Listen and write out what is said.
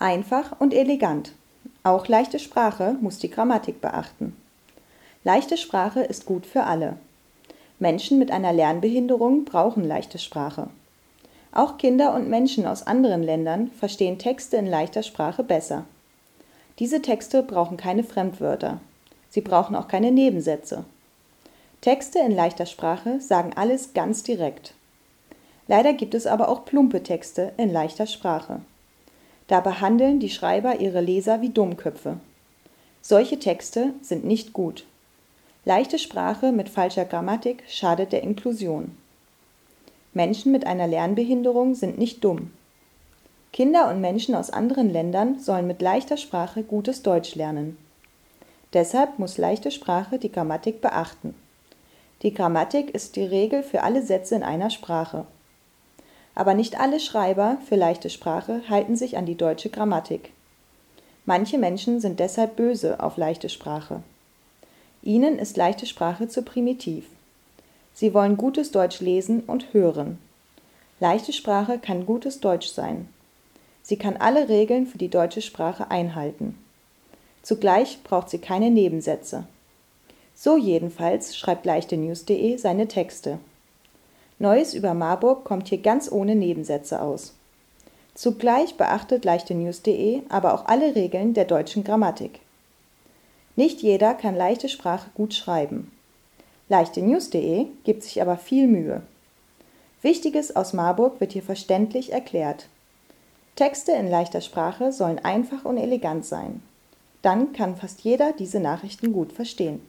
Einfach und elegant. Auch leichte Sprache muss die Grammatik beachten. Leichte Sprache ist gut für alle. Menschen mit einer Lernbehinderung brauchen leichte Sprache. Auch Kinder und Menschen aus anderen Ländern verstehen Texte in leichter Sprache besser. Diese Texte brauchen keine Fremdwörter. Sie brauchen auch keine Nebensätze. Texte in leichter Sprache sagen alles ganz direkt. Leider gibt es aber auch plumpe Texte in leichter Sprache. Da behandeln die Schreiber ihre Leser wie Dummköpfe. Solche Texte sind nicht gut. Leichte Sprache mit falscher Grammatik schadet der Inklusion. Menschen mit einer Lernbehinderung sind nicht dumm. Kinder und Menschen aus anderen Ländern sollen mit leichter Sprache gutes Deutsch lernen. Deshalb muss leichte Sprache die Grammatik beachten. Die Grammatik ist die Regel für alle Sätze in einer Sprache. Aber nicht alle Schreiber für leichte Sprache halten sich an die deutsche Grammatik. Manche Menschen sind deshalb böse auf leichte Sprache. Ihnen ist leichte Sprache zu primitiv. Sie wollen gutes Deutsch lesen und hören. Leichte Sprache kann gutes Deutsch sein. Sie kann alle Regeln für die deutsche Sprache einhalten. Zugleich braucht sie keine Nebensätze. So jedenfalls schreibt leichtenews.de seine Texte. Neues über Marburg kommt hier ganz ohne Nebensätze aus. Zugleich beachtet leichtenews.de aber auch alle Regeln der deutschen Grammatik. Nicht jeder kann leichte Sprache gut schreiben. Leichtenews.de gibt sich aber viel Mühe. Wichtiges aus Marburg wird hier verständlich erklärt. Texte in leichter Sprache sollen einfach und elegant sein. Dann kann fast jeder diese Nachrichten gut verstehen.